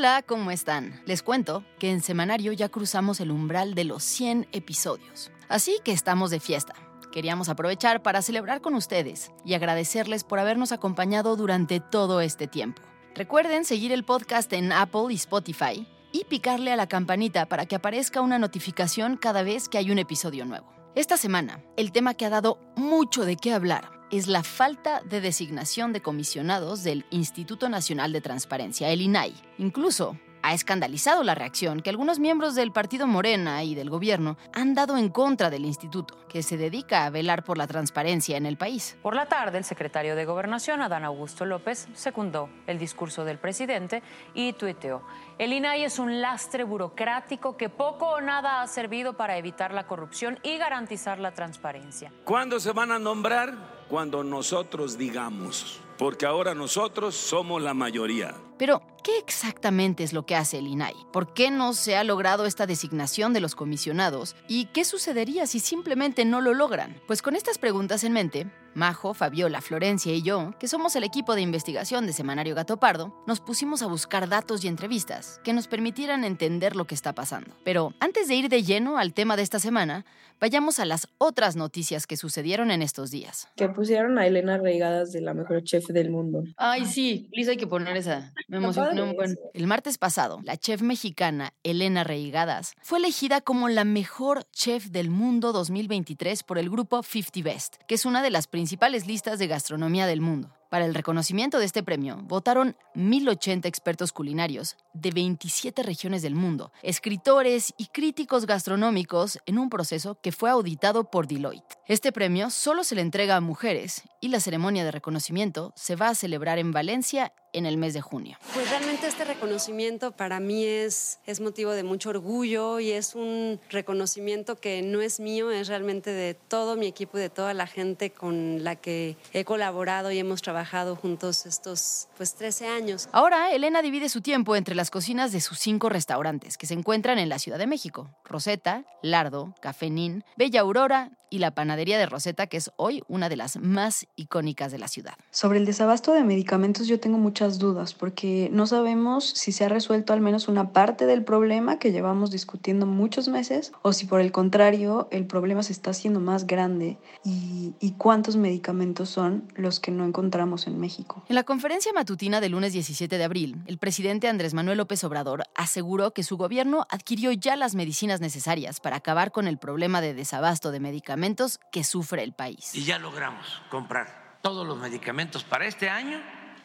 Hola, ¿cómo están? Les cuento que en Semanario ya cruzamos el umbral de los 100 episodios. Así que estamos de fiesta. Queríamos aprovechar para celebrar con ustedes y agradecerles por habernos acompañado durante todo este tiempo. Recuerden seguir el podcast en Apple y Spotify y picarle a la campanita para que aparezca una notificación cada vez que hay un episodio nuevo. Esta semana, el tema que ha dado mucho de qué hablar es la falta de designación de comisionados del Instituto Nacional de Transparencia, el INAI. Incluso ha escandalizado la reacción que algunos miembros del Partido Morena y del gobierno han dado en contra del instituto, que se dedica a velar por la transparencia en el país. Por la tarde, el secretario de Gobernación, Adán Augusto López, secundó el discurso del presidente y tuiteó, el INAI es un lastre burocrático que poco o nada ha servido para evitar la corrupción y garantizar la transparencia. ¿Cuándo se van a nombrar? Cuando nosotros digamos, porque ahora nosotros somos la mayoría. Pero, ¿qué exactamente es lo que hace el INAI? ¿Por qué no se ha logrado esta designación de los comisionados? ¿Y qué sucedería si simplemente no lo logran? Pues con estas preguntas en mente, Majo, Fabiola, Florencia y yo, que somos el equipo de investigación de Semanario Gato Pardo, nos pusimos a buscar datos y entrevistas que nos permitieran entender lo que está pasando. Pero antes de ir de lleno al tema de esta semana, vayamos a las otras noticias que sucedieron en estos días. Que pusieron a Elena Reigadas de la mejor chef del mundo. Ay, sí, Lisa, hay que poner esa. Me emocionó. Bueno, eso. el martes pasado, la chef mexicana Elena Reigadas fue elegida como la mejor chef del mundo 2023 por el grupo 50 Best, que es una de las principales listas de gastronomía del mundo. Para el reconocimiento de este premio, votaron 1.080 expertos culinarios de 27 regiones del mundo, escritores y críticos gastronómicos en un proceso que fue auditado por Deloitte. Este premio solo se le entrega a mujeres y la ceremonia de reconocimiento se va a celebrar en Valencia en el mes de junio. Pues realmente este reconocimiento para mí es, es motivo de mucho orgullo y es un reconocimiento que no es mío, es realmente de todo mi equipo y de toda la gente con la que he colaborado y hemos trabajado juntos estos pues 13 años. Ahora, Elena divide su tiempo entre las cocinas de sus cinco restaurantes que se encuentran en la Ciudad de México: Rosetta, Lardo, Café Nin, Bella Aurora y la panadería de Rosetta, que es hoy una de las más icónicas de la ciudad. Sobre el desabasto de medicamentos yo tengo muchas dudas porque no sabemos si se ha resuelto al menos una parte del problema que llevamos discutiendo muchos meses o si por el contrario el problema se está haciendo más grande y, y cuántos medicamentos son los que no encontramos en México. En la conferencia matutina del lunes 17 de abril, el presidente Andrés Manuel López Obrador aseguró que su gobierno adquirió ya las medicinas necesarias para acabar con el problema de desabasto de medicamentos que sufre el país. y ya logramos comprar todos los medicamentos para este año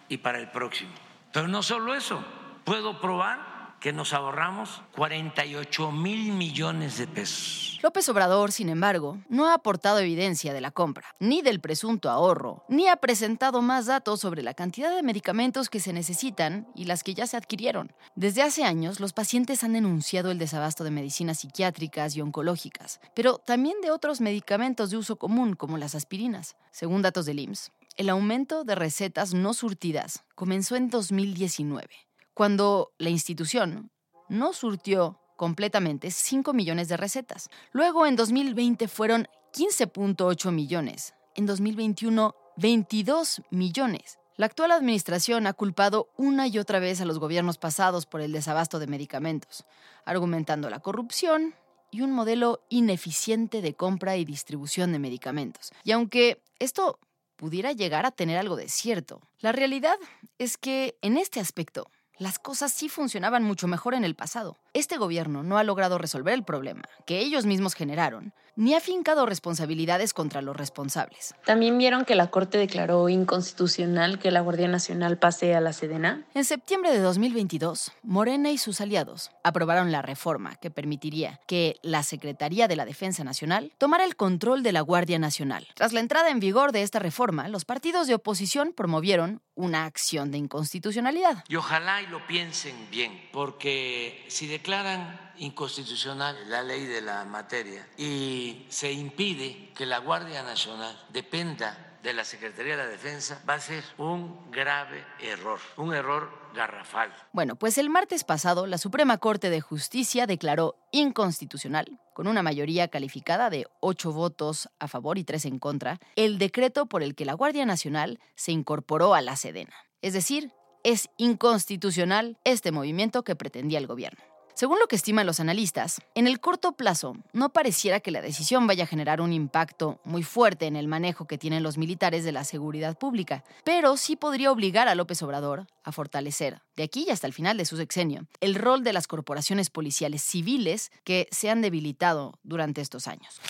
y para el próximo. Pero no solo eso, puedo probar que nos ahorramos 48 mil millones de pesos. López Obrador, sin embargo, no ha aportado evidencia de la compra, ni del presunto ahorro, ni ha presentado más datos sobre la cantidad de medicamentos que se necesitan y las que ya se adquirieron. Desde hace años, los pacientes han denunciado el desabasto de medicinas psiquiátricas y oncológicas, pero también de otros medicamentos de uso común, como las aspirinas. Según datos del IMSS, el aumento de recetas no surtidas comenzó en 2019, cuando la institución no surtió completamente 5 millones de recetas. Luego, en 2020 fueron 15.8 millones. En 2021, 22 millones. La actual administración ha culpado una y otra vez a los gobiernos pasados por el desabasto de medicamentos, argumentando la corrupción y un modelo ineficiente de compra y distribución de medicamentos. Y aunque esto pudiera llegar a tener algo de cierto, la realidad es que en este aspecto las cosas sí funcionaban mucho mejor en el pasado. Este gobierno no ha logrado resolver el problema que ellos mismos generaron, ni ha fincado responsabilidades contra los responsables. También vieron que la Corte declaró inconstitucional que la Guardia Nacional pase a la Sedena. En septiembre de 2022, Morena y sus aliados aprobaron la reforma que permitiría que la Secretaría de la Defensa Nacional tomara el control de la Guardia Nacional. Tras la entrada en vigor de esta reforma, los partidos de oposición promovieron una acción de inconstitucionalidad. Y ojalá y lo piensen bien, porque si declaran inconstitucional la ley de la materia y se impide que la Guardia Nacional dependa de la Secretaría de la Defensa, va a ser un grave error, un error garrafal. Bueno, pues el martes pasado la Suprema Corte de Justicia declaró inconstitucional, con una mayoría calificada de ocho votos a favor y tres en contra, el decreto por el que la Guardia Nacional se incorporó a la Sedena. Es decir, es inconstitucional este movimiento que pretendía el gobierno. Según lo que estiman los analistas, en el corto plazo no pareciera que la decisión vaya a generar un impacto muy fuerte en el manejo que tienen los militares de la seguridad pública, pero sí podría obligar a López Obrador a fortalecer, de aquí y hasta el final de su sexenio, el rol de las corporaciones policiales civiles que se han debilitado durante estos años.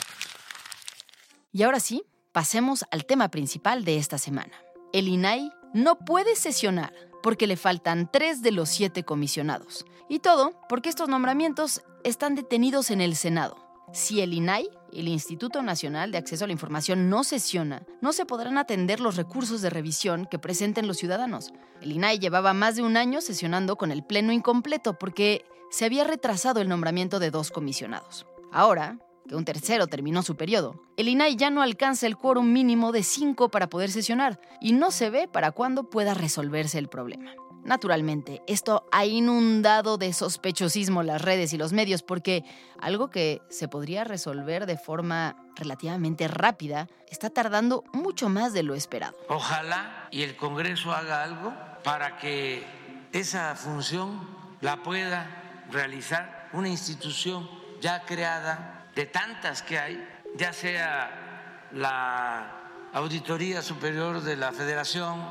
Y ahora sí, pasemos al tema principal de esta semana. El INAI no puede sesionar porque le faltan tres de los siete comisionados. Y todo porque estos nombramientos están detenidos en el Senado. Si el INAI, el Instituto Nacional de Acceso a la Información, no sesiona, no se podrán atender los recursos de revisión que presenten los ciudadanos. El INAI llevaba más de un año sesionando con el Pleno incompleto porque se había retrasado el nombramiento de dos comisionados. Ahora, que un tercero terminó su periodo, el INAI ya no alcanza el quórum mínimo de cinco para poder sesionar y no se ve para cuándo pueda resolverse el problema. Naturalmente, esto ha inundado de sospechosismo las redes y los medios porque algo que se podría resolver de forma relativamente rápida está tardando mucho más de lo esperado. Ojalá y el Congreso haga algo para que esa función la pueda realizar una institución ya creada de tantas que hay, ya sea la Auditoría Superior de la Federación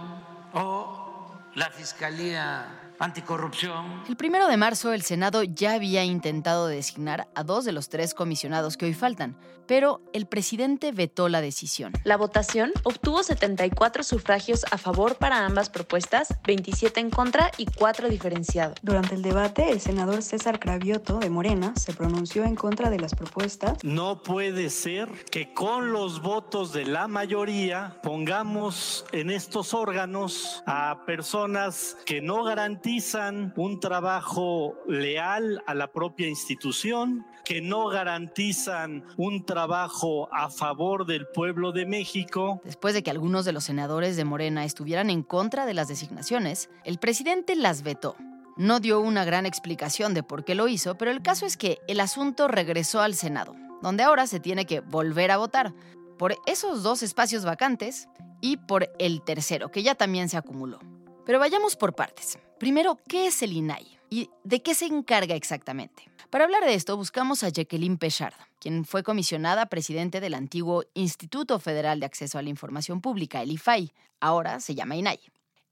o la Fiscalía Anticorrupción. El primero de marzo, el Senado ya había intentado designar a dos de los tres comisionados que hoy faltan, pero el presidente vetó la decisión. La votación obtuvo 74 sufragios a favor para ambas propuestas, 27 en contra y 4 diferenciados. Durante el debate, el senador César Cravioto de Morena se pronunció en contra de las propuestas. No puede ser que con los votos de la mayoría pongamos en estos órganos a personas que no garantizan garantizan un trabajo leal a la propia institución, que no garantizan un trabajo a favor del pueblo de México. Después de que algunos de los senadores de Morena estuvieran en contra de las designaciones, el presidente las vetó. No dio una gran explicación de por qué lo hizo, pero el caso es que el asunto regresó al Senado, donde ahora se tiene que volver a votar por esos dos espacios vacantes y por el tercero, que ya también se acumuló. Pero vayamos por partes. Primero, ¿qué es el INAI? ¿Y de qué se encarga exactamente? Para hablar de esto, buscamos a Jacqueline Pechard, quien fue comisionada presidente del antiguo Instituto Federal de Acceso a la Información Pública, el IFAI. Ahora se llama INAI.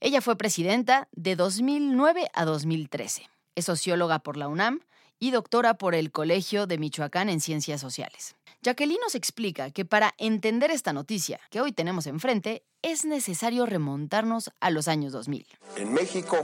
Ella fue presidenta de 2009 a 2013. Es socióloga por la UNAM y doctora por el Colegio de Michoacán en Ciencias Sociales. Jacqueline nos explica que para entender esta noticia que hoy tenemos enfrente, es necesario remontarnos a los años 2000. En México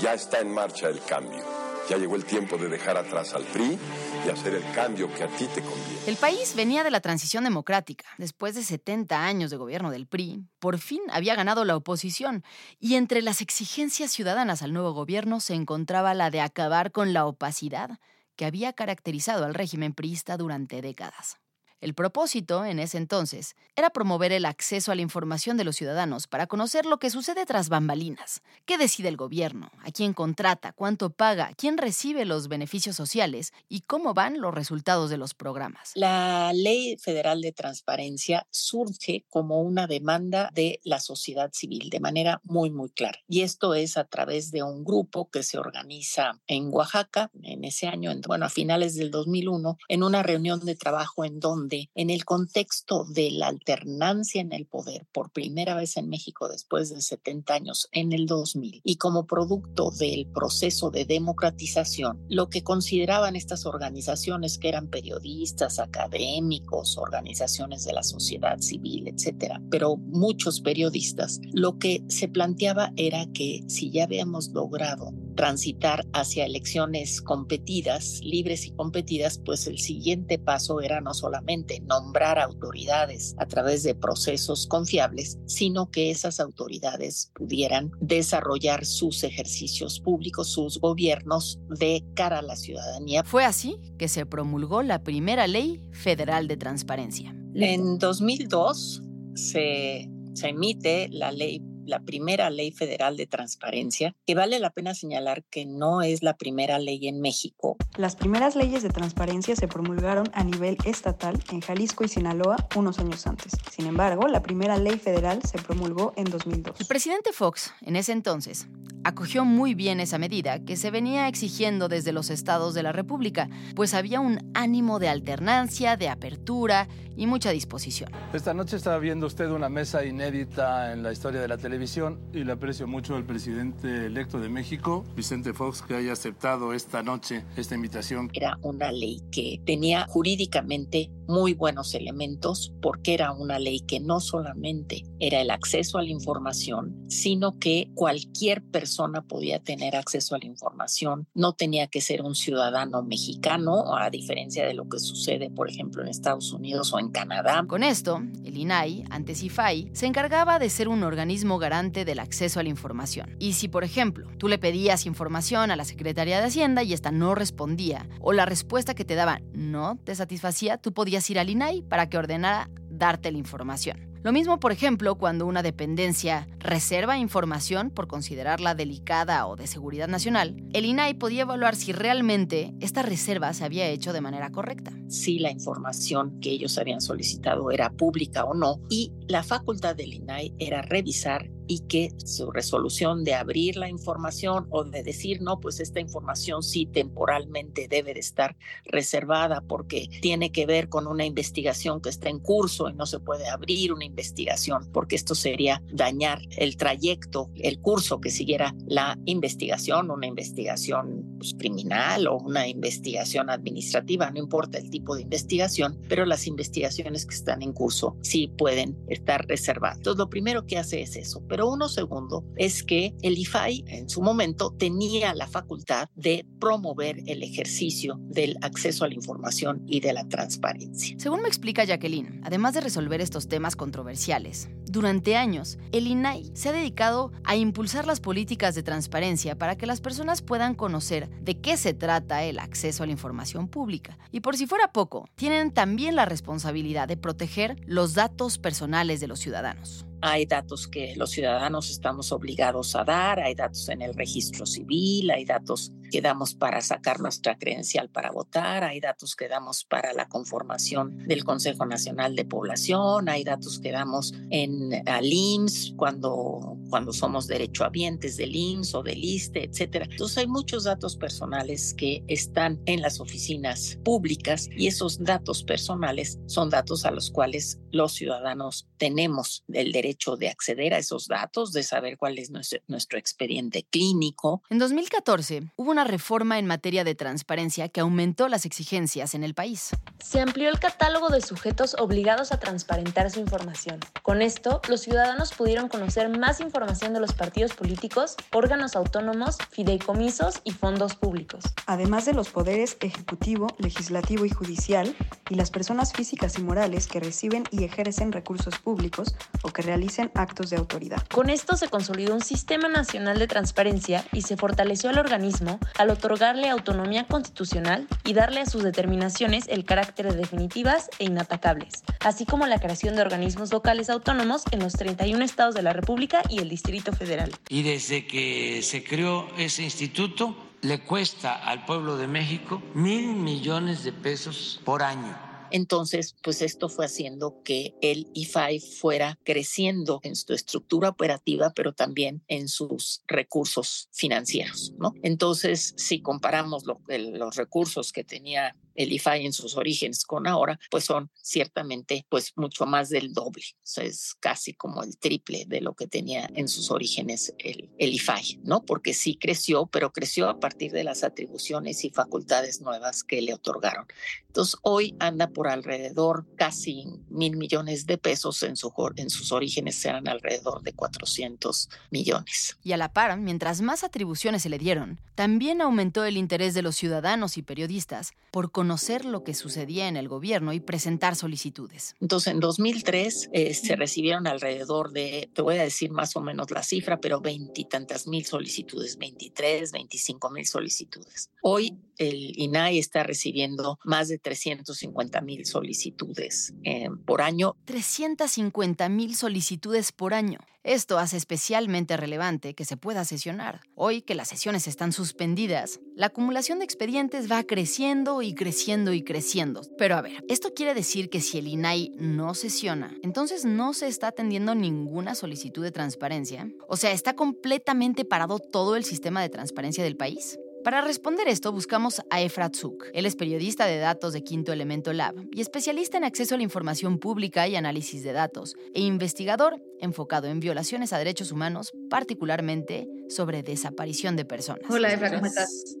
ya está en marcha el cambio. Ya llegó el tiempo de dejar atrás al PRI y hacer el cambio que a ti te conviene. El país venía de la transición democrática. Después de 70 años de gobierno del PRI, por fin había ganado la oposición. Y entre las exigencias ciudadanas al nuevo gobierno se encontraba la de acabar con la opacidad que había caracterizado al régimen priista durante décadas. El propósito, en ese entonces, era promover el acceso a la información de los ciudadanos para conocer lo que sucede tras bambalinas, qué decide el gobierno, a quién contrata, cuánto paga, quién recibe los beneficios sociales y cómo van los resultados de los programas. La Ley Federal de Transparencia surge como una demanda de la sociedad civil de manera muy, muy clara. Y esto es a través de un grupo que se organiza en Oaxaca en ese año, bueno, a finales del 2001, en una reunión de trabajo en donde en el contexto de la alternancia en el poder por primera vez en México después de 70 años en el 2000 y como producto del proceso de democratización, lo que consideraban estas organizaciones que eran periodistas, académicos, organizaciones de la sociedad civil, etcétera, pero muchos periodistas, lo que se planteaba era que si ya habíamos logrado transitar hacia elecciones competidas, libres y competidas, pues el siguiente paso era no solamente nombrar autoridades a través de procesos confiables, sino que esas autoridades pudieran desarrollar sus ejercicios públicos, sus gobiernos de cara a la ciudadanía. Fue así que se promulgó la primera ley federal de transparencia. En 2002 se, se emite la ley la primera ley federal de transparencia, que vale la pena señalar que no es la primera ley en México. Las primeras leyes de transparencia se promulgaron a nivel estatal en Jalisco y Sinaloa unos años antes. Sin embargo, la primera ley federal se promulgó en 2002. El presidente Fox, en ese entonces, acogió muy bien esa medida que se venía exigiendo desde los estados de la República, pues había un ánimo de alternancia, de apertura y mucha disposición. Esta noche estaba viendo usted una mesa inédita en la historia de la televisión y le aprecio mucho al presidente electo de México, Vicente Fox, que haya aceptado esta noche esta invitación. Era una ley que tenía jurídicamente muy buenos elementos porque era una ley que no solamente era el acceso a la información, sino que cualquier persona podía tener acceso a la información. No tenía que ser un ciudadano mexicano, a diferencia de lo que sucede, por ejemplo, en Estados Unidos o en Canadá. Con esto, el INAI, antes IFAI, se encargaba de ser un organismo garante del acceso a la información. Y si, por ejemplo, tú le pedías información a la Secretaría de Hacienda y esta no respondía, o la respuesta que te daba no te satisfacía, tú podías ir al INAI para que ordenara darte la información. Lo mismo, por ejemplo, cuando una dependencia reserva información por considerarla delicada o de seguridad nacional, el INAI podía evaluar si realmente esta reserva se había hecho de manera correcta. Si la información que ellos habían solicitado era pública o no, y la facultad del INAI era revisar y que su resolución de abrir la información o de decir, no, pues esta información sí temporalmente debe de estar reservada porque tiene que ver con una investigación que está en curso y no se puede abrir una investigación porque esto sería dañar el trayecto, el curso que siguiera la investigación, una investigación pues, criminal o una investigación administrativa, no importa el tipo de investigación, pero las investigaciones que están en curso sí pueden estar reservadas. Entonces, lo primero que hace es eso, pero uno segundo es que el IFAI en su momento tenía la facultad de promover el ejercicio del acceso a la información y de la transparencia. Según me explica Jacqueline, además de resolver estos temas controversiales, durante años el INAI se ha dedicado a impulsar las políticas de transparencia para que las personas puedan conocer de qué se trata el acceso a la información pública. Y por si fuera poco, tienen también la responsabilidad de proteger los datos personales de los ciudadanos. Hay datos que los ciudadanos estamos obligados a dar, hay datos en el registro civil, hay datos que damos para sacar nuestra credencial para votar, hay datos que damos para la conformación del Consejo Nacional de Población, hay datos que damos en al IMSS cuando, cuando somos derechohabientes del IMSS o del ISTE, etcétera. Entonces hay muchos datos personales que están en las oficinas públicas y esos datos personales son datos a los cuales los ciudadanos tenemos el derecho de acceder a esos datos, de saber cuál es nuestro, nuestro expediente clínico. En 2014 hubo una reforma en materia de transparencia que aumentó las exigencias en el país. Se amplió el catálogo de sujetos obligados a transparentar su información. Con esto, los ciudadanos pudieron conocer más información de los partidos políticos, órganos autónomos, fideicomisos y fondos públicos. Además de los poderes ejecutivo, legislativo y judicial, y las personas físicas y morales que reciben y ejercen recursos públicos o que realicen actos de autoridad. Con esto se consolidó un sistema nacional de transparencia y se fortaleció al organismo al otorgarle autonomía constitucional y darle a sus determinaciones el carácter de definitivas e inatacables, así como la creación de organismos locales autónomos en los 31 estados de la República y el Distrito Federal. Y desde que se creó ese instituto, le cuesta al pueblo de México mil millones de pesos por año entonces, pues esto fue haciendo que el IFAI fuera creciendo en su estructura operativa, pero también en sus recursos financieros, ¿no? Entonces, si comparamos los recursos que tenía el IFAI en sus orígenes con ahora, pues son ciertamente pues mucho más del doble. es casi como el triple de lo que tenía en sus orígenes el, el IFAI, ¿no? Porque sí creció, pero creció a partir de las atribuciones y facultades nuevas que le otorgaron. Entonces, hoy anda por alrededor casi mil millones de pesos, en, su, en sus orígenes eran alrededor de 400 millones. Y a la par, mientras más atribuciones se le dieron, también aumentó el interés de los ciudadanos y periodistas por conocer lo que sucedía en el gobierno y presentar solicitudes. Entonces, en 2003 eh, se recibieron alrededor de, te voy a decir más o menos la cifra, pero veintitantas mil solicitudes, 23, 25 mil solicitudes. Hoy el INAI está recibiendo más de 350 mil solicitudes eh, por año. 350 mil solicitudes por año. Esto hace especialmente relevante que se pueda sesionar. Hoy que las sesiones están suspendidas, la acumulación de expedientes va creciendo y creciendo y creciendo. Pero a ver, ¿esto quiere decir que si el INAI no sesiona, entonces no se está atendiendo ninguna solicitud de transparencia? O sea, ¿está completamente parado todo el sistema de transparencia del país? Para responder esto, buscamos a Efrat Zuk. Él es periodista de datos de Quinto Elemento Lab y especialista en acceso a la información pública y análisis de datos, e investigador enfocado en violaciones a derechos humanos, particularmente sobre desaparición de personas. Hola, Efrat, ¿cómo estás?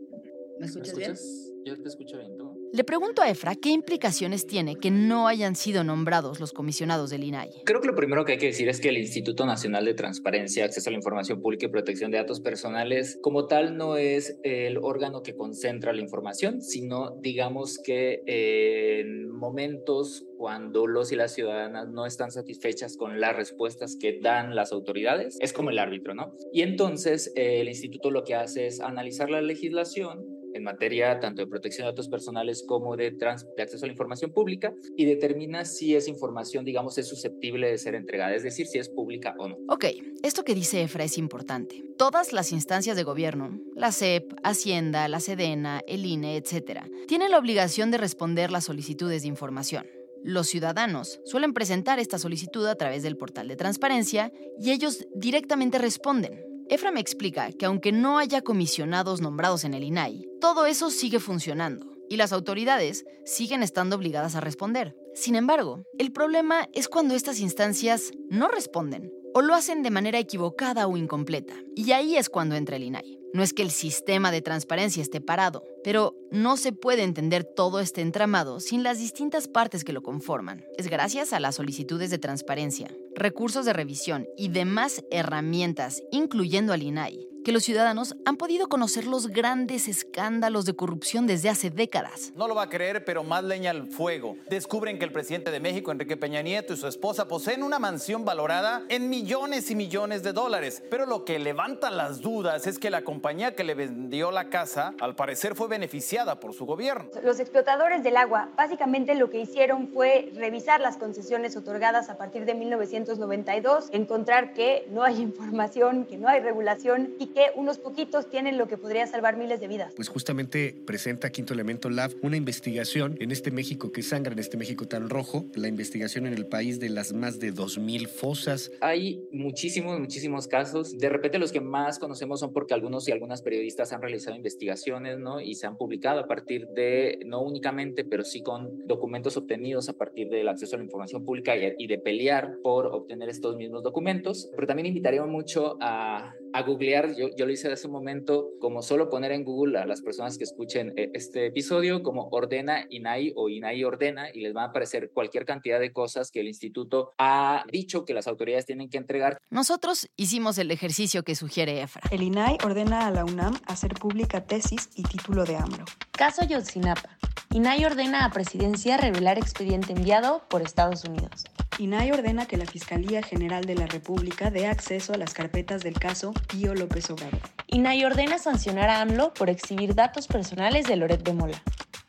¿Me escuchas, bien? Yo te escucho bien, ¿tú? Le pregunto a Efra qué implicaciones tiene que no hayan sido nombrados los comisionados del INAI. Creo que lo primero que hay que decir es que el Instituto Nacional de Transparencia, Acceso a la Información Pública y Protección de Datos Personales, como tal, no es el órgano que concentra la información, sino digamos que en momentos cuando los y las ciudadanas no están satisfechas con las respuestas que dan las autoridades, es como el árbitro, ¿no? Y entonces el instituto lo que hace es analizar la legislación en materia tanto de protección de datos personales como de, de, acceso a la información pública y determina si esa información, digamos, es susceptible de ser entregada, es decir, si es pública o no. Ok, esto que dice Efra es importante. Todas las instancias de gobierno, la CEP, Hacienda, la Sedena, el INE, etc., tienen la obligación de responder las solicitudes de información. Los ciudadanos suelen presentar esta solicitud a través del portal de transparencia y ellos directamente responden. Efra me explica que aunque no haya comisionados nombrados en el INAI, todo eso sigue funcionando y las autoridades siguen estando obligadas a responder. Sin embargo, el problema es cuando estas instancias no responden o lo hacen de manera equivocada o incompleta. Y ahí es cuando entra el INAI. No es que el sistema de transparencia esté parado, pero no se puede entender todo este entramado sin las distintas partes que lo conforman. Es gracias a las solicitudes de transparencia, recursos de revisión y demás herramientas, incluyendo al INAI, que los ciudadanos han podido conocer los grandes escándalos de corrupción desde hace décadas. No lo va a creer, pero más leña al fuego. Descubren que el presidente de México, Enrique Peña Nieto, y su esposa poseen una mansión valorada en millones y millones de dólares. Pero lo que levanta las dudas es que la compañía que le vendió la casa, al parecer, fue beneficiada por su gobierno. Los explotadores del agua básicamente lo que hicieron fue revisar las concesiones otorgadas a partir de 1992, encontrar que no hay información, que no hay regulación y que unos poquitos tienen lo que podría salvar miles de vidas. Pues justamente presenta Quinto Elemento Lab una investigación en este México que sangra, en este México tan rojo, la investigación en el país de las más de 2.000 fosas. Hay muchísimos, muchísimos casos. De repente los que más conocemos son porque algunos y algunas periodistas han realizado investigaciones, ¿no? Y se han publicado a partir de, no únicamente, pero sí con documentos obtenidos a partir del acceso a la información pública y, de pelear por obtener estos mismos documentos. Pero también invitaría mucho a, a googlear yo, lo hice hace un momento, como solo poner en Google a las personas que escuchen eh, este episodio, como ordena INAI o INAI ordena, y les va a aparecer cualquier cantidad de cosas que el instituto ha dicho que las autoridades tienen que entregar. Nosotros hicimos el ejercicio que sugiere EFRA. El INAI ordena a la UNAM hacer pública tesis y título de AMLO. Caso Yotzinapa. INAI ordena a Presidencia revelar expediente enviado por Estados Unidos. INAI ordena que la Fiscalía General de la República dé acceso a las carpetas del caso Pío López Obrador. INAI ordena sancionar a AMLO por exhibir datos personales de Loret de Mola.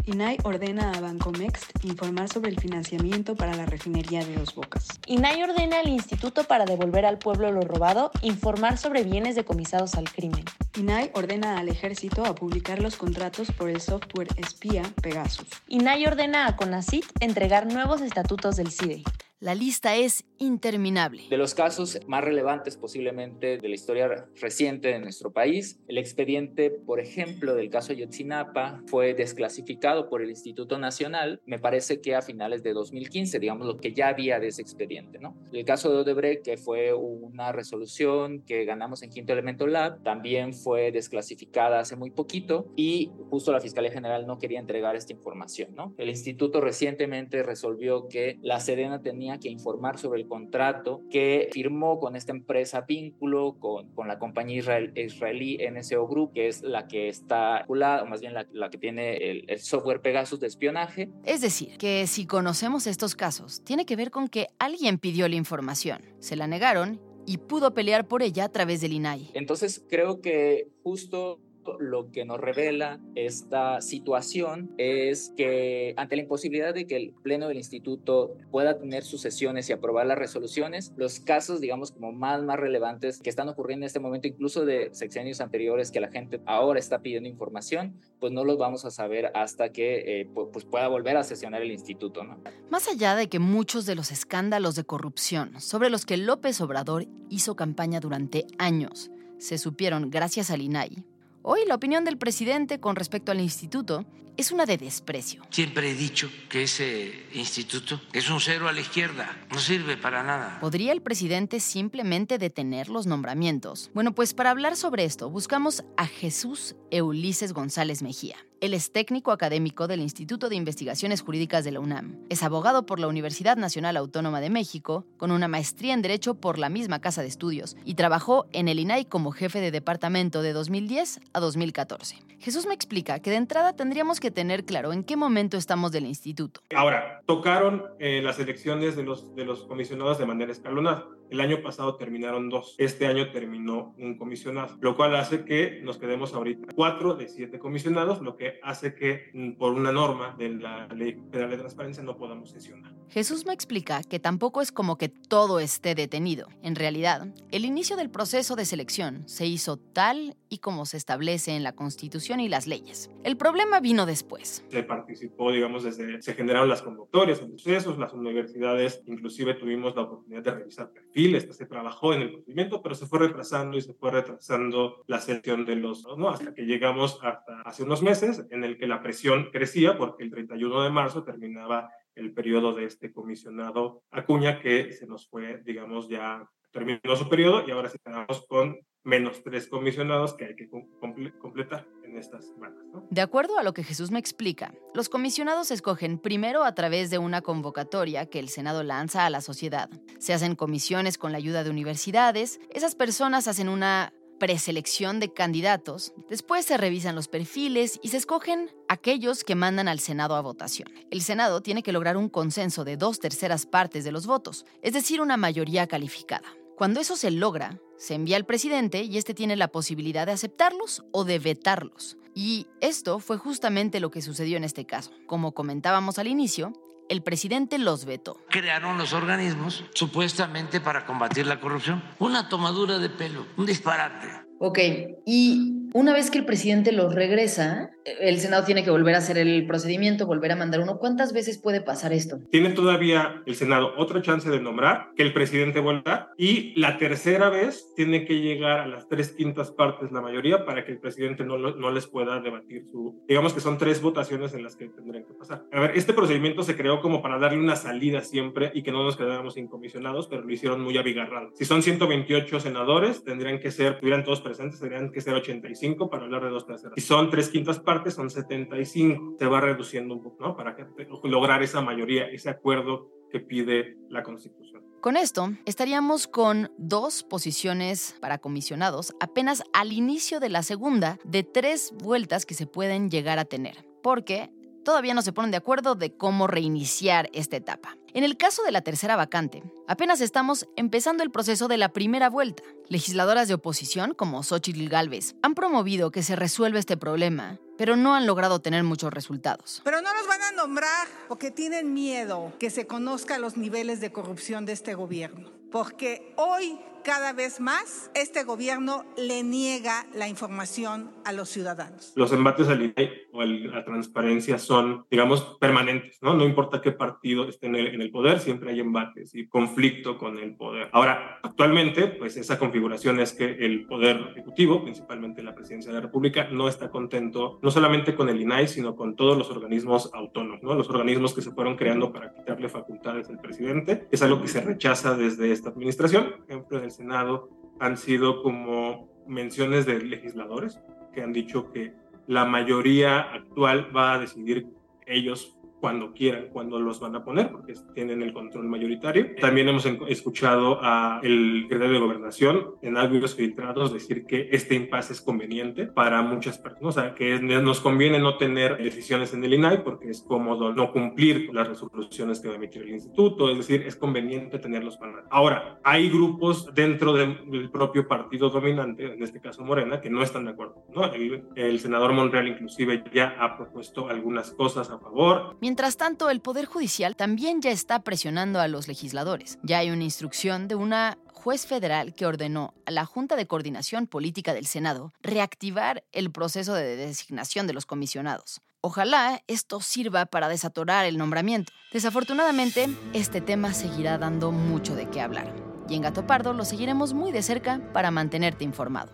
INAI ordena a Bancomext informar sobre el financiamiento para la refinería de Dos Bocas. INAI ordena al Instituto para devolver al pueblo lo robado informar sobre bienes decomisados al crimen. INAI ordena al ejército a publicar los contratos por el software espía Pegasus. INAI ordena a CONACIT entregar nuevos estatutos del CIDE. La lista es interminable. De los casos más relevantes posiblemente de la historia reciente de nuestro país, el expediente, por ejemplo, del caso Yotzinapa fue desclasificado por el Instituto Nacional, me parece que a finales de 2015, digamos lo que ya había de ese expediente, ¿no? El caso de Odebrecht, que fue una resolución que ganamos en Quinto Elemento Lab, también fue desclasificada hace muy poquito y justo la Fiscalía General no quería entregar esta información, ¿no? El instituto recientemente resolvió que la Sedena tenía que informar sobre el contrato que firmó con esta empresa vínculo con, con la compañía israel, israelí NSO Group, que es la que está o más bien la, la que tiene el, el software Pegasus de espionaje. Es decir, que si conocemos estos casos, tiene que ver con que alguien pidió la información, se la negaron y pudo pelear por ella a través del INAI. Entonces creo que justo lo que nos revela esta situación es que ante la imposibilidad de que el Pleno del Instituto pueda tener sus sesiones y aprobar las resoluciones, los casos, digamos, como más, más relevantes que están ocurriendo en este momento, incluso de sexenios anteriores que la gente ahora está pidiendo información, pues no los vamos a saber hasta que eh, pues pueda volver a sesionar el instituto. ¿no? Más allá de que muchos de los escándalos de corrupción sobre los que López Obrador hizo campaña durante años se supieron gracias al INAI, Hoy la opinión del presidente con respecto al instituto es una de desprecio. Siempre he dicho que ese instituto es un cero a la izquierda, no sirve para nada. ¿Podría el presidente simplemente detener los nombramientos? Bueno, pues para hablar sobre esto buscamos a Jesús Eulises González Mejía. Él es técnico académico del Instituto de Investigaciones Jurídicas de la UNAM. Es abogado por la Universidad Nacional Autónoma de México, con una maestría en Derecho por la misma Casa de Estudios, y trabajó en el INAI como jefe de departamento de 2010 a 2014. Jesús me explica que de entrada tendríamos que tener claro en qué momento estamos del instituto. Ahora, tocaron eh, las elecciones de los, de los comisionados de manera escalonada. El año pasado terminaron dos. Este año terminó un comisionado, lo cual hace que nos quedemos ahorita cuatro de siete comisionados, lo que hace que mm, por una norma de la Ley Federal de Transparencia no podamos sesionar. Jesús me explica que tampoco es como que todo esté detenido. En realidad, el inicio del proceso de selección se hizo tal y como se establece en la Constitución y las leyes. El problema vino después. Se participó, digamos, desde se generaron las convocatorias, los procesos, las universidades, inclusive tuvimos la oportunidad de revisar perfiles se trabajó en el procedimiento, pero se fue retrasando y se fue retrasando la selección de los. Hasta que llegamos hasta hace unos meses en el que la presión crecía porque el 31 de marzo terminaba el periodo de este comisionado Acuña que se nos fue, digamos, ya terminó su periodo y ahora sí quedamos con menos tres comisionados que hay que completar en estas semanas. De acuerdo a lo que Jesús me explica, los comisionados se escogen primero a través de una convocatoria que el Senado lanza a la sociedad. Se hacen comisiones con la ayuda de universidades, esas personas hacen una preselección de candidatos, después se revisan los perfiles y se escogen aquellos que mandan al Senado a votación. El Senado tiene que lograr un consenso de dos terceras partes de los votos, es decir, una mayoría calificada. Cuando eso se logra, se envía al presidente y este tiene la posibilidad de aceptarlos o de vetarlos. Y esto fue justamente lo que sucedió en este caso. Como comentábamos al inicio, el presidente los vetó. Crearon los organismos supuestamente para combatir la corrupción. Una tomadura de pelo, un disparate. Ok, y una vez que el presidente los regresa, el Senado tiene que volver a hacer el procedimiento, volver a mandar uno. ¿Cuántas veces puede pasar esto? Tiene todavía el Senado otra chance de nombrar, que el presidente vuelva, y la tercera vez tiene que llegar a las tres quintas partes, la mayoría, para que el presidente no, no les pueda debatir su... Digamos que son tres votaciones en las que tendrían que pasar. A ver, este procedimiento se creó como para darle una salida siempre y que no nos quedáramos incomisionados, pero lo hicieron muy abigarrado. Si son 128 senadores, tendrían que ser, estuvieran todos presentes, tendrían que ser 85 para hablar de dos terceras. Si son tres quintas partes, son 75. Se va reduciendo un poco, ¿no? Para lograr esa mayoría, ese acuerdo que pide la Constitución. Con esto, estaríamos con dos posiciones para comisionados apenas al inicio de la segunda de tres vueltas que se pueden llegar a tener. Porque todavía no se ponen de acuerdo de cómo reiniciar esta etapa. En el caso de la tercera vacante, apenas estamos empezando el proceso de la primera vuelta. Legisladoras de oposición, como Xochitl Galvez, han promovido que se resuelva este problema, pero no han logrado tener muchos resultados. Pero no los van a nombrar porque tienen miedo que se conozca los niveles de corrupción de este gobierno. Porque hoy cada vez más este gobierno le niega la información a los ciudadanos. Los embates al INAI o a la transparencia son, digamos, permanentes, ¿no? No importa qué partido esté en el, en el, poder, siempre hay embates y conflicto con el poder. Ahora, actualmente, pues esa configuración es que el poder ejecutivo, principalmente la presidencia de la República, no está contento no solamente con el INAI, sino con todos los organismos autónomos, ¿no? Los organismos que se fueron creando para quitarle facultades al presidente. Es algo que se rechaza desde esta administración. Ejemplo, en el Senado han sido como menciones de legisladores que han dicho que la mayoría actual va a decidir ellos cuando quieran, cuando los van a poner, porque tienen el control mayoritario. También hemos escuchado al secretario de Gobernación en audios filtrados decir que este impasse es conveniente para muchas personas, o sea, que nos conviene no tener decisiones en el INAI porque es cómodo no cumplir las resoluciones que va a emitir el instituto, es decir, es conveniente tenerlos para Ahora, hay grupos dentro del propio partido dominante, en este caso Morena, que no están de acuerdo. ¿no? El, el senador Monreal inclusive ya ha propuesto algunas cosas a favor. Mientras tanto, el Poder Judicial también ya está presionando a los legisladores. Ya hay una instrucción de una juez federal que ordenó a la Junta de Coordinación Política del Senado reactivar el proceso de designación de los comisionados. Ojalá esto sirva para desatorar el nombramiento. Desafortunadamente, este tema seguirá dando mucho de qué hablar. Y en Gato Pardo lo seguiremos muy de cerca para mantenerte informado.